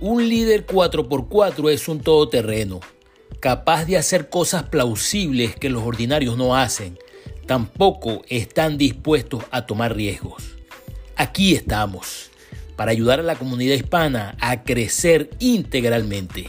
Un líder 4x4 es un todoterreno, capaz de hacer cosas plausibles que los ordinarios no hacen. Tampoco están dispuestos a tomar riesgos. Aquí estamos, para ayudar a la comunidad hispana a crecer integralmente.